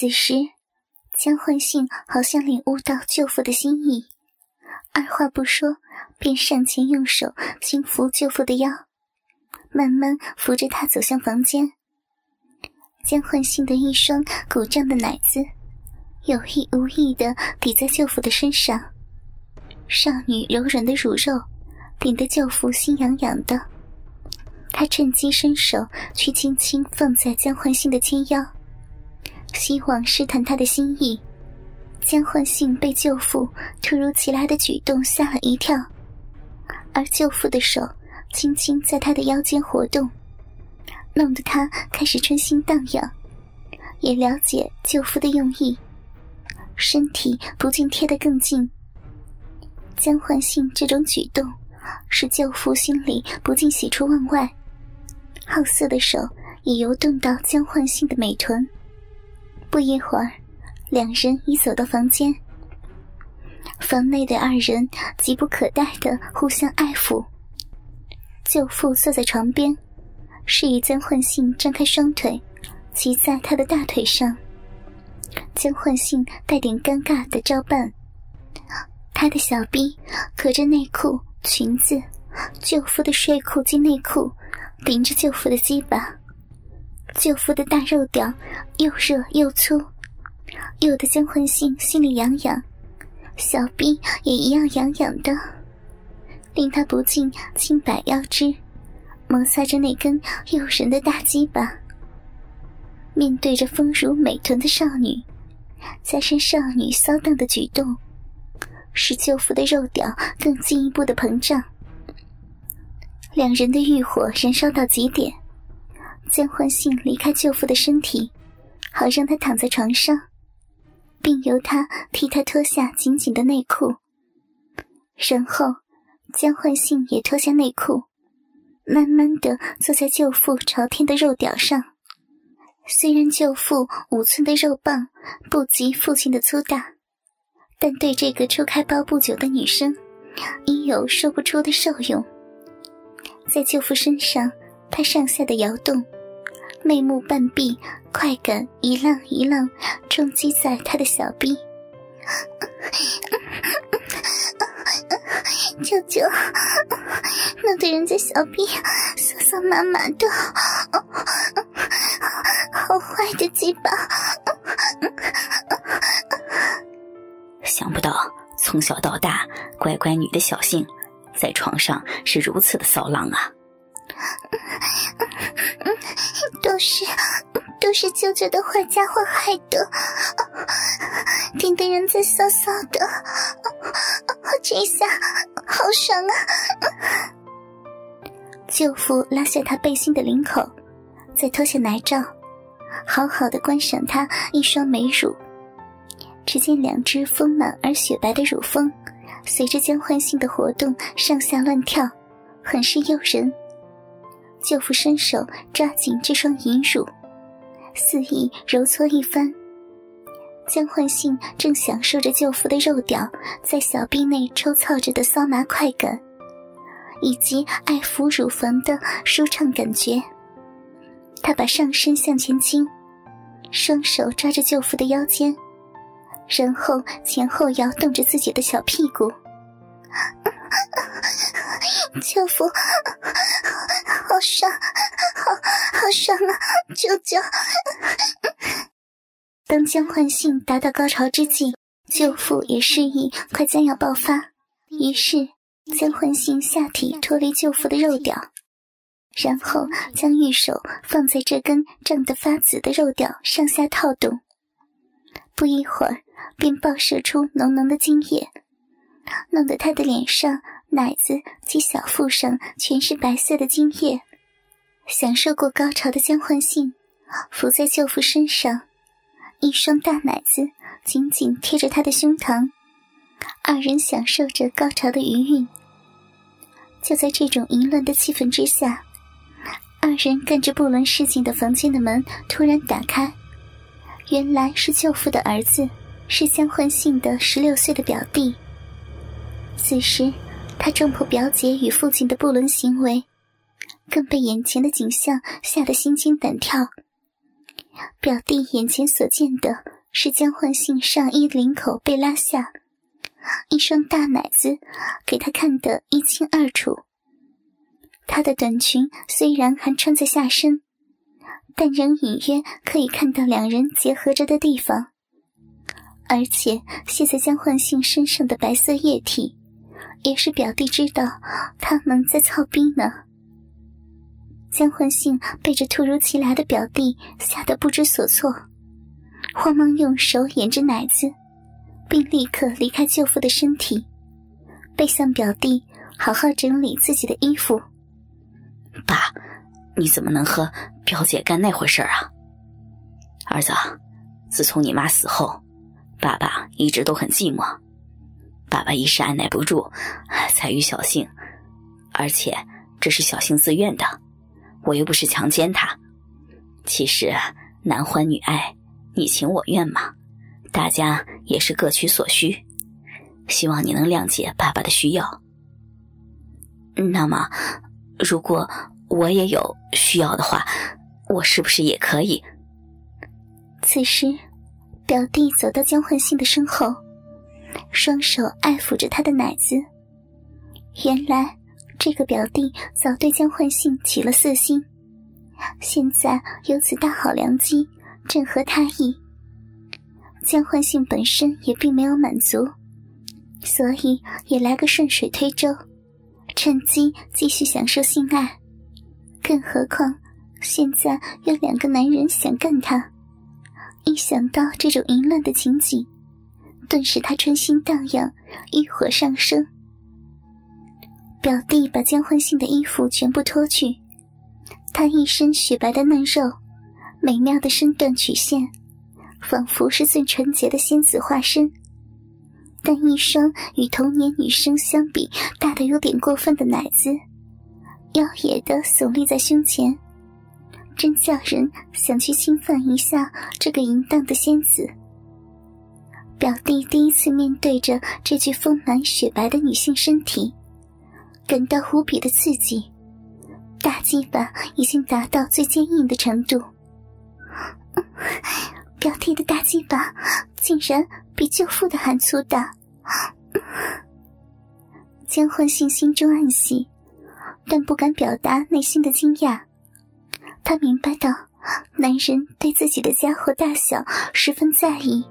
此时，江焕信好像领悟到舅父的心意，二话不说，便上前用手轻扶舅父的腰，慢慢扶着他走向房间。江焕信的一双鼓胀的奶子，有意无意的抵在舅父的身上，少女柔软的乳肉，顶得舅父心痒痒的。他趁机伸手去轻轻放在江焕信的肩腰。希望试探他的心意，江焕信被舅父突如其来的举动吓了一跳，而舅父的手轻轻在他的腰间活动，弄得他开始春心荡漾，也了解舅父的用意，身体不禁贴得更近。江焕信这种举动，使舅父心里不禁喜出望外，好色的手也游动到江焕信的美臀。不一会儿，两人已走到房间。房内的二人急不可待的互相爱抚。舅父坐在床边，示意江焕信张开双腿，骑在他的大腿上。江焕信带点尴尬的照办，他的小臂隔着内裤、裙子，舅父的睡裤及内裤，顶着舅父的鸡巴。舅父的大肉屌又热又粗，有的江焕信心里痒痒，小臂也一样痒痒的，令他不禁轻摆腰肢，摩擦着那根诱人的大鸡巴。面对着丰乳美臀的少女，加上少女骚荡的举动，使舅父的肉屌更进一步的膨胀。两人的欲火燃烧到极点。江焕信离开舅父的身体，好让他躺在床上，并由他替他脱下紧紧的内裤。然后，江焕信也脱下内裤，慢慢的坐在舅父朝天的肉屌上。虽然舅父五寸的肉棒不及父亲的粗大，但对这个初开包不久的女生，已有说不出的受用。在舅父身上，他上下的摇动。眉目半闭，快感一浪一浪冲击在他的小臂。舅舅，弄得人家小臂酥酥麻麻的，好坏的鸡巴！想不到从小到大乖乖女的小性，在床上是如此的骚浪啊！是都是舅舅的坏家伙害的，顶得人在骚骚的，这一下好爽啊！舅父拉下他背心的领口，再脱下奶罩，好好的观赏他一双美乳。只见两只丰满而雪白的乳峰，随着交换性的活动上下乱跳，很是诱人。舅父伸手抓紧这双银乳，肆意揉搓一番。江焕信正享受着舅父的肉屌在小臂内抽操着的骚麻快感，以及爱抚乳房的舒畅感觉。他把上身向前倾，双手抓着舅父的腰间，然后前后摇动着自己的小屁股。舅父，好爽，好好爽啊！舅舅。当江焕信达到高潮之际，舅父也示意快将要爆发，于是江焕信下体脱离舅父的肉屌，然后将玉手放在这根胀得发紫的肉屌上下套动，不一会儿便爆射出浓浓的精液，弄得他的脸上。奶子及小腹上全是白色的精液，享受过高潮的江焕信伏在舅父身上，一双大奶子紧紧贴着他的胸膛，二人享受着高潮的余韵。就在这种淫乱的气氛之下，二人干着不伦事情的房间的门突然打开，原来是舅父的儿子，是江焕信的十六岁的表弟。此时。他撞破表姐与父亲的不伦行为，更被眼前的景象吓得心惊胆跳。表弟眼前所见的是江焕信上衣领口被拉下，一双大奶子给他看得一清二楚。他的短裙虽然还穿在下身，但仍隐约可以看到两人结合着的地方，而且现在江焕信身上的白色液体，也是表弟知道他们在操逼呢。江焕信被这突如其来的表弟吓得不知所措，慌忙用手掩着奶子，并立刻离开舅父的身体，背向表弟，好好整理自己的衣服。爸，你怎么能和表姐干那回事啊？儿子，自从你妈死后，爸爸一直都很寂寞，爸爸一时按耐不住，才与小杏，而且这是小杏自愿的。我又不是强奸他，其实男欢女爱，你情我愿嘛，大家也是各取所需，希望你能谅解爸爸的需要。那么，如果我也有需要的话，我是不是也可以？此时，表弟走到江焕信的身后，双手爱抚着他的奶子。原来。这个表弟早对江焕信起了色心，现在有此大好良机，正合他意。江焕信本身也并没有满足，所以也来个顺水推舟，趁机继续享受性爱。更何况现在有两个男人想干他，一想到这种淫乱的情景，顿时他春心荡漾，欲火上升。表弟把江欢信的衣服全部脱去，他一身雪白的嫩肉，美妙的身段曲线，仿佛是最纯洁的仙子化身。但一双与童年女生相比大的有点过分的奶子，妖冶的耸立在胸前，真叫人想去侵犯一下这个淫荡的仙子。表弟第一次面对着这具丰满雪白的女性身体。感到无比的刺激，大鸡巴已经达到最坚硬的程度。表弟的大鸡巴竟然比舅父的还粗大。江焕信心中暗喜，但不敢表达内心的惊讶。他明白到，男人对自己的家伙大小十分在意。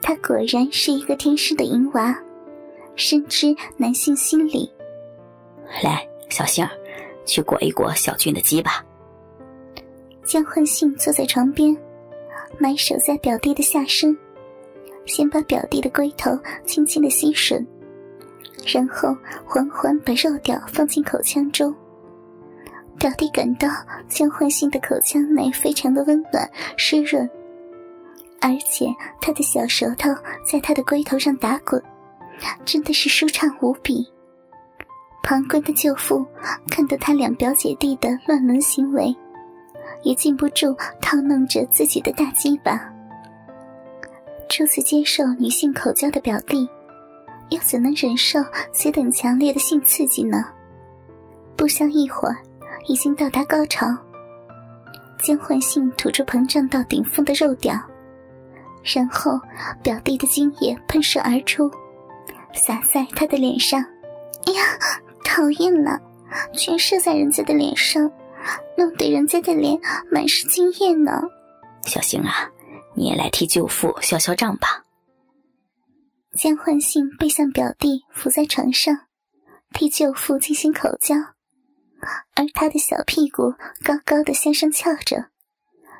他果然是一个天生的淫娃，深知男性心理。来，小杏儿，去裹一裹小俊的鸡吧。江焕信坐在床边，埋手在表弟的下身，先把表弟的龟头轻轻的吸吮，然后缓缓把肉屌放进口腔中。表弟感到江焕信的口腔内非常的温暖湿润，而且他的小舌头在他的龟头上打滚，真的是舒畅无比。旁观的舅父看到他两表姐弟的乱伦行为，也禁不住套弄着自己的大鸡巴。初次接受女性口交的表弟，又怎能忍受此等强烈的性刺激呢？不消一会儿，已经到达高潮。江焕信吐出膨胀到顶峰的肉屌，然后表弟的精液喷射而出，洒在他的脸上。哎 呀！讨厌了，全射在人家的脸上，弄得人家的脸满是精液呢。小星啊，你也来替舅父消消胀吧。江焕信背向表弟，伏在床上，替舅父进行口交，而他的小屁股高高的向上翘着，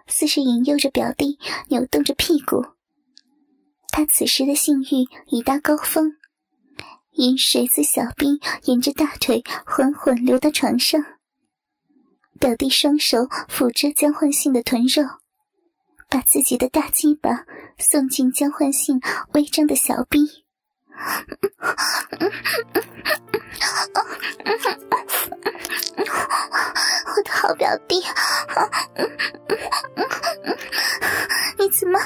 似是引诱着表弟扭动着屁股。他此时的性欲已达高峰。饮水自小臂沿着大腿缓缓流到床上，表弟双手抚着江焕信的臀肉，把自己的大鸡巴送进江焕信微张的小臂。我的好表弟，你怎么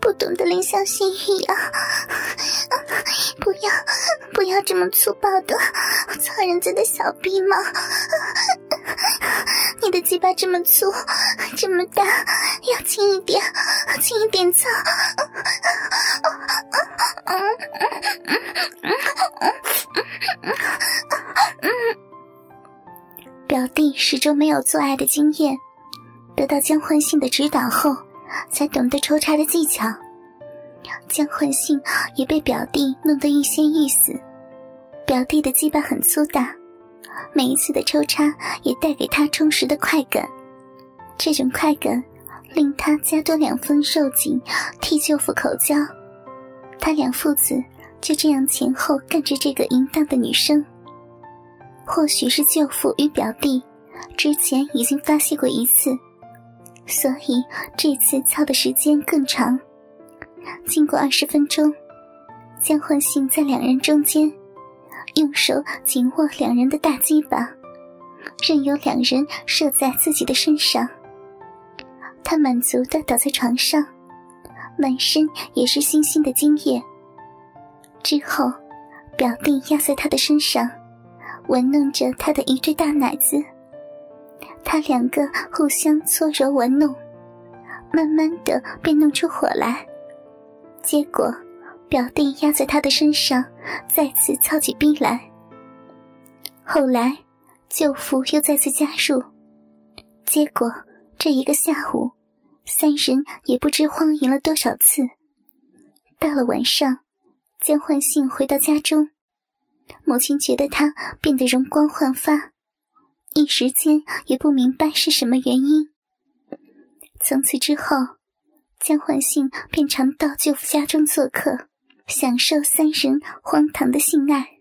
不懂得怜香惜玉啊？不要，这么粗暴的操人家的小臂嘛！你的鸡巴这么粗，这么大，要轻一点，轻一点操。表弟始终没有做爱的经验，得到江焕信的指导后，才懂得抽插的技巧。江焕信也被表弟弄得欲仙欲死。表弟的鸡巴很粗大，每一次的抽插也带给他充实的快感。这种快感令他加多两分受紧，替舅父口交。他两父子就这样前后干着这个淫荡的女生。或许是舅父与表弟之前已经发泄过一次，所以这次操的时间更长。经过二十分钟，江焕信在两人中间。用手紧握两人的大鸡巴，任由两人射在自己的身上。他满足的倒在床上，满身也是星星的精液。之后，表弟压在他的身上，玩弄着他的一对大奶子。他两个互相搓揉玩弄，慢慢的便弄出火来。结果。表弟压在他的身上，再次操起逼来。后来，舅父又再次加入，结果这一个下午，三人也不知荒淫了多少次。到了晚上，江焕信回到家中，母亲觉得他变得容光焕发，一时间也不明白是什么原因。从此之后，江焕信便常到舅父家中做客。享受三人荒唐的性爱。